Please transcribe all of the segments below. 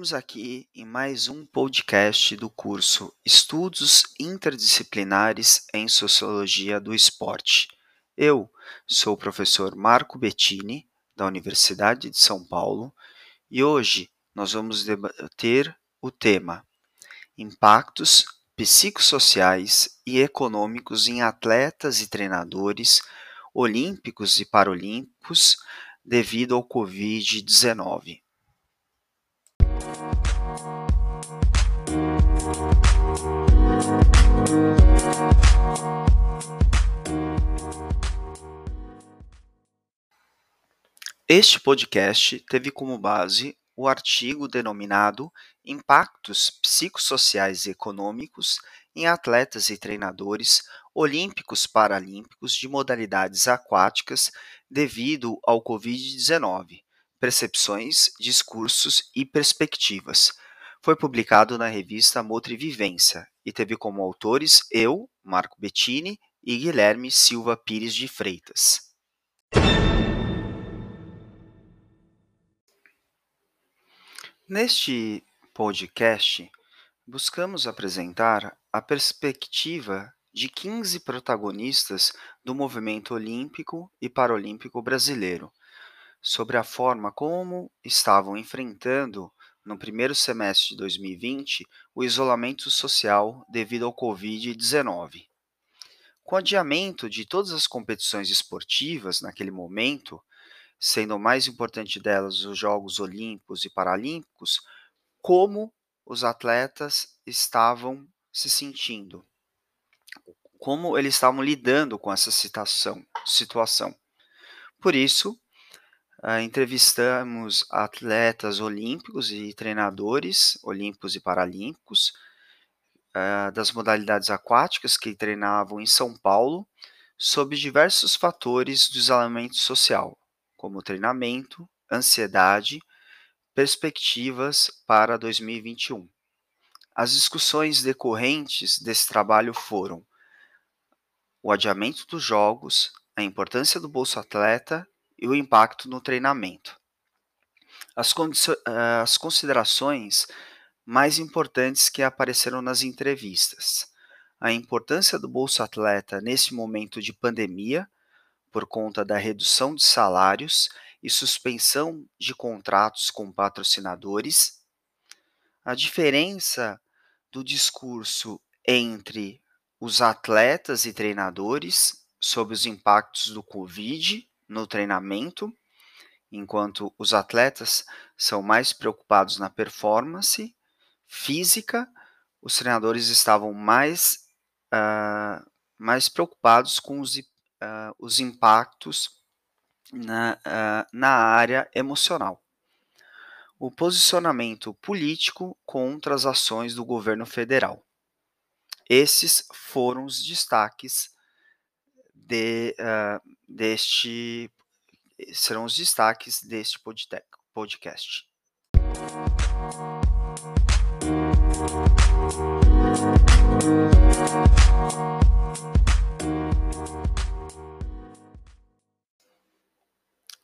Estamos aqui em mais um podcast do curso Estudos Interdisciplinares em Sociologia do Esporte. Eu sou o professor Marco Bettini, da Universidade de São Paulo, e hoje nós vamos debater o tema Impactos psicossociais e econômicos em atletas e treinadores olímpicos e paralímpicos devido ao Covid-19. Este podcast teve como base o artigo denominado Impactos Psicossociais e Econômicos em Atletas e Treinadores Olímpicos Paralímpicos de Modalidades Aquáticas devido ao Covid-19, Percepções, Discursos e Perspectivas. Foi publicado na revista Vivência e teve como autores eu, Marco Bettini, e Guilherme Silva Pires de Freitas. Neste podcast, buscamos apresentar a perspectiva de 15 protagonistas do movimento olímpico e paralímpico brasileiro, sobre a forma como estavam enfrentando, no primeiro semestre de 2020, o isolamento social devido ao Covid-19. Com o adiamento de todas as competições esportivas naquele momento, sendo o mais importante delas os Jogos Olímpicos e Paralímpicos, como os atletas estavam se sentindo como eles estavam lidando com essa situação. situação. Por isso, uh, entrevistamos atletas olímpicos e treinadores olímpicos e paralímpicos uh, das modalidades aquáticas que treinavam em São Paulo sobre diversos fatores do isolamento social, como treinamento, ansiedade, perspectivas para 2021. As discussões decorrentes desse trabalho foram o adiamento dos jogos, a importância do Bolsa Atleta e o impacto no treinamento. As, as considerações mais importantes que apareceram nas entrevistas. A importância do Bolsa Atleta nesse momento de pandemia, por conta da redução de salários e suspensão de contratos com patrocinadores. A diferença do discurso entre os atletas e treinadores sobre os impactos do Covid no treinamento, enquanto os atletas são mais preocupados na performance física, os treinadores estavam mais, uh, mais preocupados com os, uh, os impactos na, uh, na área emocional. O posicionamento político contra as ações do governo federal. Esses foram os destaques de, uh, deste serão os destaques deste podcast.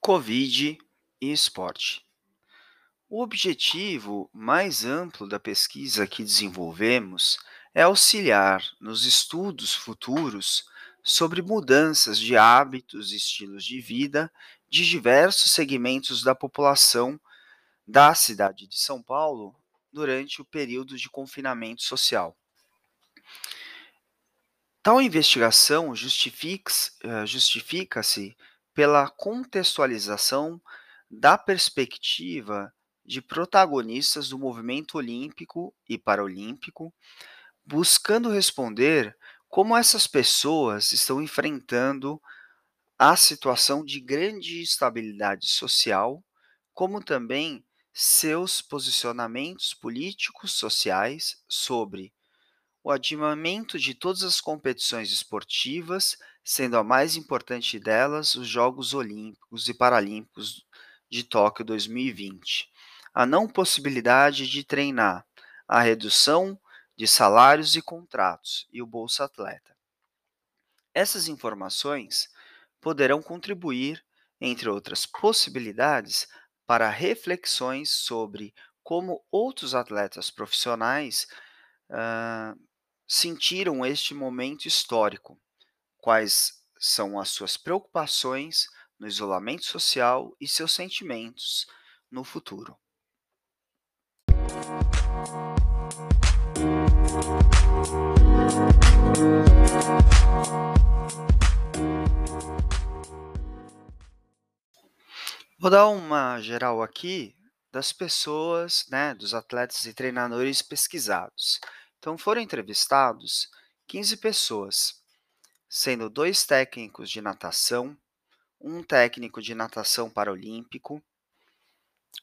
Covid e esporte. O objetivo mais amplo da pesquisa que desenvolvemos é auxiliar nos estudos futuros sobre mudanças de hábitos e estilos de vida de diversos segmentos da população da cidade de São Paulo durante o período de confinamento social. Tal investigação eh, justifica-se pela contextualização da perspectiva de protagonistas do movimento olímpico e paralímpico buscando responder como essas pessoas estão enfrentando a situação de grande instabilidade social, como também seus posicionamentos políticos sociais sobre o adiamento de todas as competições esportivas, sendo a mais importante delas os Jogos Olímpicos e Paralímpicos de Tóquio 2020, a não possibilidade de treinar, a redução de salários e contratos e o Bolsa Atleta. Essas informações poderão contribuir, entre outras possibilidades, para reflexões sobre como outros atletas profissionais ah, sentiram este momento histórico, quais são as suas preocupações no isolamento social e seus sentimentos no futuro. Vou dar uma geral aqui das pessoas, né, dos atletas e treinadores pesquisados. Então, foram entrevistados 15 pessoas, sendo dois técnicos de natação, um técnico de natação paralímpico,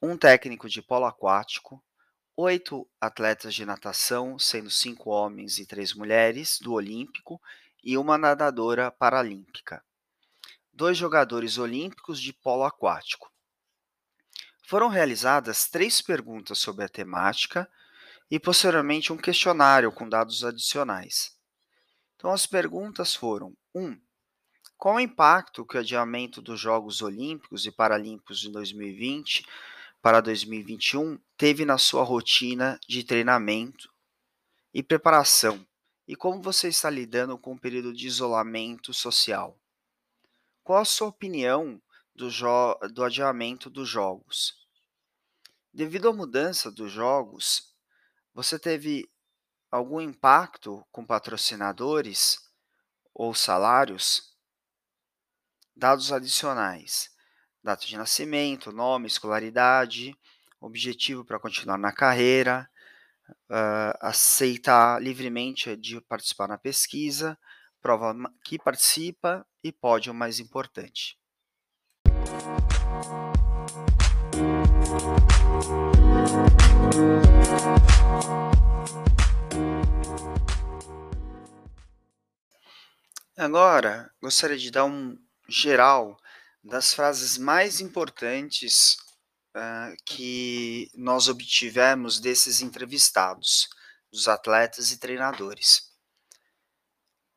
um técnico de polo aquático, oito atletas de natação, sendo cinco homens e três mulheres, do Olímpico, e uma nadadora paralímpica dois jogadores olímpicos de polo aquático. Foram realizadas três perguntas sobre a temática e, posteriormente, um questionário com dados adicionais. Então, as perguntas foram: 1. Um, qual o impacto que o adiamento dos Jogos Olímpicos e Paralímpicos de 2020 para 2021 teve na sua rotina de treinamento e preparação? E como você está lidando com o período de isolamento social? Qual a sua opinião do, do adiamento dos jogos? Devido à mudança dos jogos, você teve algum impacto com patrocinadores ou salários? Dados adicionais: data de nascimento, nome, escolaridade, objetivo para continuar na carreira, uh, aceitar livremente de participar na pesquisa, prova que participa e pódio mais importante. Agora, gostaria de dar um geral das frases mais importantes uh, que nós obtivemos desses entrevistados, dos atletas e treinadores.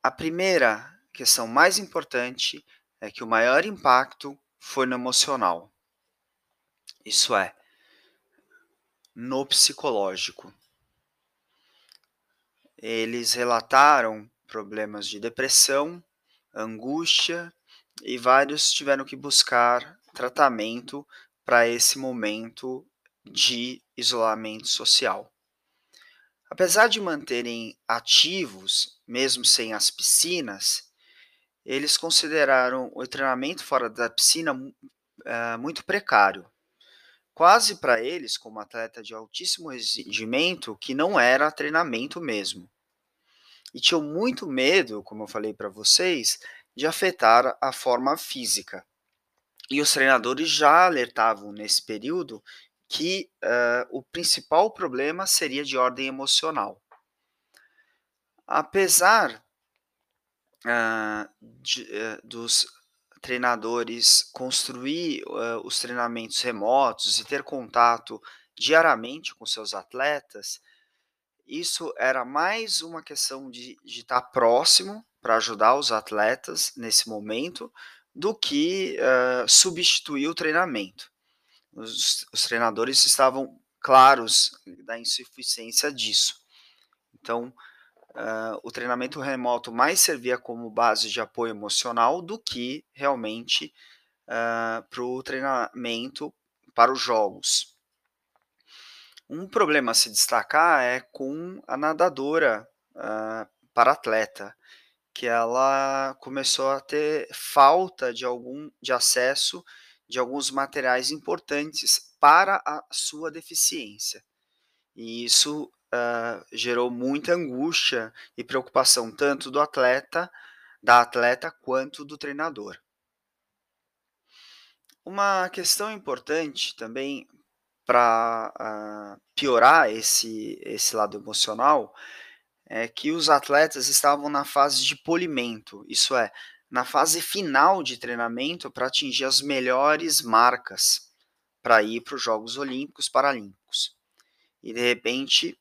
A primeira questão mais importante é que o maior impacto foi no emocional. Isso é, no psicológico. Eles relataram problemas de depressão, angústia e vários tiveram que buscar tratamento para esse momento de isolamento social. Apesar de manterem ativos, mesmo sem as piscinas, eles consideraram o treinamento fora da piscina uh, muito precário. Quase para eles, como atleta de altíssimo rendimento, que não era treinamento mesmo. E tinham muito medo, como eu falei para vocês, de afetar a forma física. E os treinadores já alertavam nesse período que uh, o principal problema seria de ordem emocional. Apesar uh, de, uh, dos treinadores construir os treinamentos remotos e ter contato diariamente com seus atletas, isso era mais uma questão de, de estar próximo para ajudar os atletas nesse momento do que substituir o treinamento os, os treinadores estavam claros da insuficiência disso. Então, uh, o treinamento remoto mais servia como base de apoio emocional do que realmente uh, para o treinamento para os jogos. Um problema a se destacar é com a nadadora uh, para atleta, que ela começou a ter falta de algum de acesso de alguns materiais importantes para a sua deficiência. E isso uh, gerou muita angústia e preocupação tanto do atleta, da atleta, quanto do treinador. Uma questão importante também para uh, piorar esse, esse lado emocional é que os atletas estavam na fase de polimento, isso é, na fase final de treinamento para atingir as melhores marcas para ir para os Jogos Olímpicos Paralímpicos. E de repente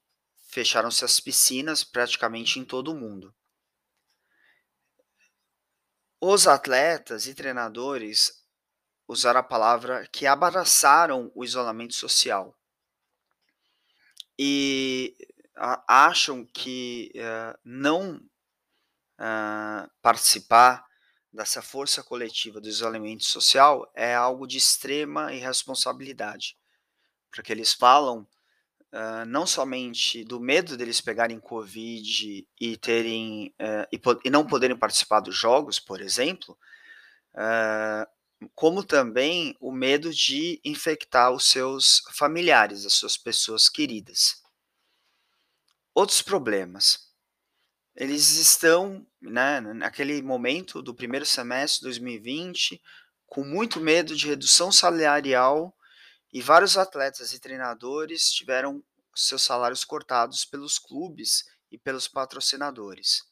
fecharam-se as piscinas praticamente em todo o mundo. Os atletas e treinadores usar a palavra, que abraçaram o isolamento social e acham que uh, não uh, participar dessa força coletiva do isolamento social é algo de extrema irresponsabilidade, porque eles falam uh, não somente do medo deles pegarem covid e terem e, e, não poderem participar dos jogos, por exemplo, como também o medo de infectar os seus familiares, as suas pessoas queridas. Outros problemas. Eles estão, né, naquele momento do primeiro semestre de 2020, com muito medo de redução salarial e vários atletas e treinadores tiveram seus salários cortados pelos clubes e pelos patrocinadores.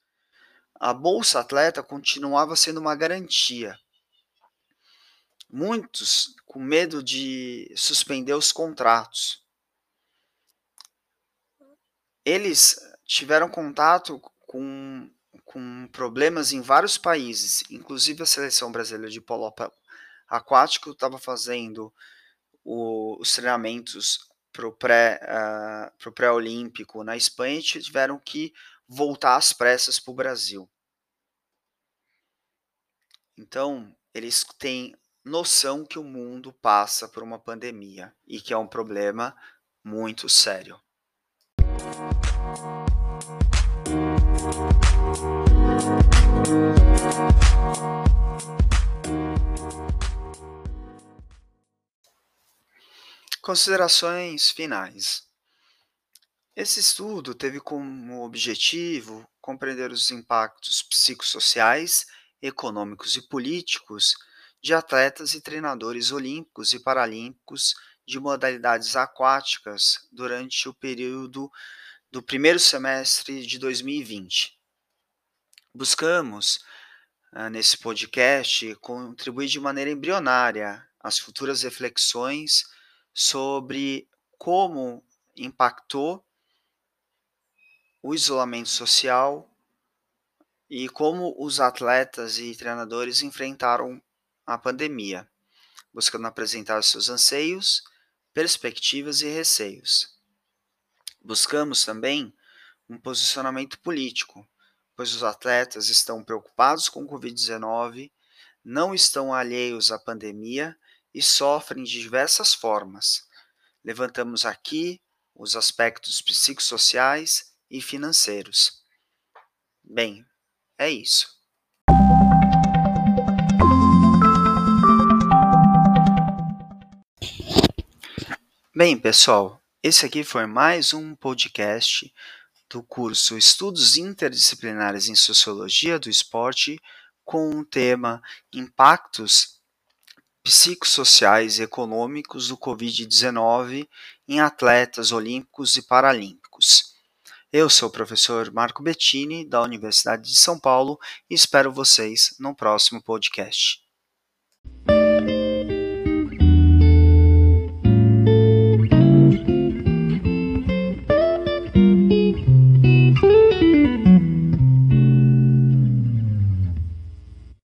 A Bolsa Atleta continuava sendo uma garantia, muitos com medo de suspender os contratos. Eles tiveram contato com, com problemas em vários países, inclusive a seleção brasileira de polo aquático estava fazendo o, os treinamentos para o pré, uh, pré-olímpico na Espanha e tiveram que voltar às pressas para o Brasil. Então, eles têm noção que o mundo passa por uma pandemia e que é um problema muito sério. Considerações finais. Esse estudo teve como objetivo compreender os impactos psicossociais, econômicos e políticos de atletas e treinadores olímpicos e paralímpicos de modalidades aquáticas durante o período do primeiro semestre de 2020. Buscamos, ah, nesse podcast, contribuir de maneira embrionária às futuras reflexões sobre como impactou o isolamento social e como os atletas e treinadores enfrentaram a pandemia, buscando apresentar seus anseios, perspectivas e receios. Buscamos também um posicionamento político, pois os atletas estão preocupados com o Covid-19, não estão alheios à pandemia e sofrem de diversas formas. Levantamos aqui os aspectos psicossociais e financeiros. Bem, é isso. Bem, pessoal, esse aqui foi mais um podcast do curso Estudos Interdisciplinares em Sociologia do Esporte com o tema Impactos psicossociais e econômicos do Covid-19 em atletas olímpicos e paralímpicos. Eu sou o professor Marco Bettini, da Universidade de São Paulo, e espero vocês no próximo podcast.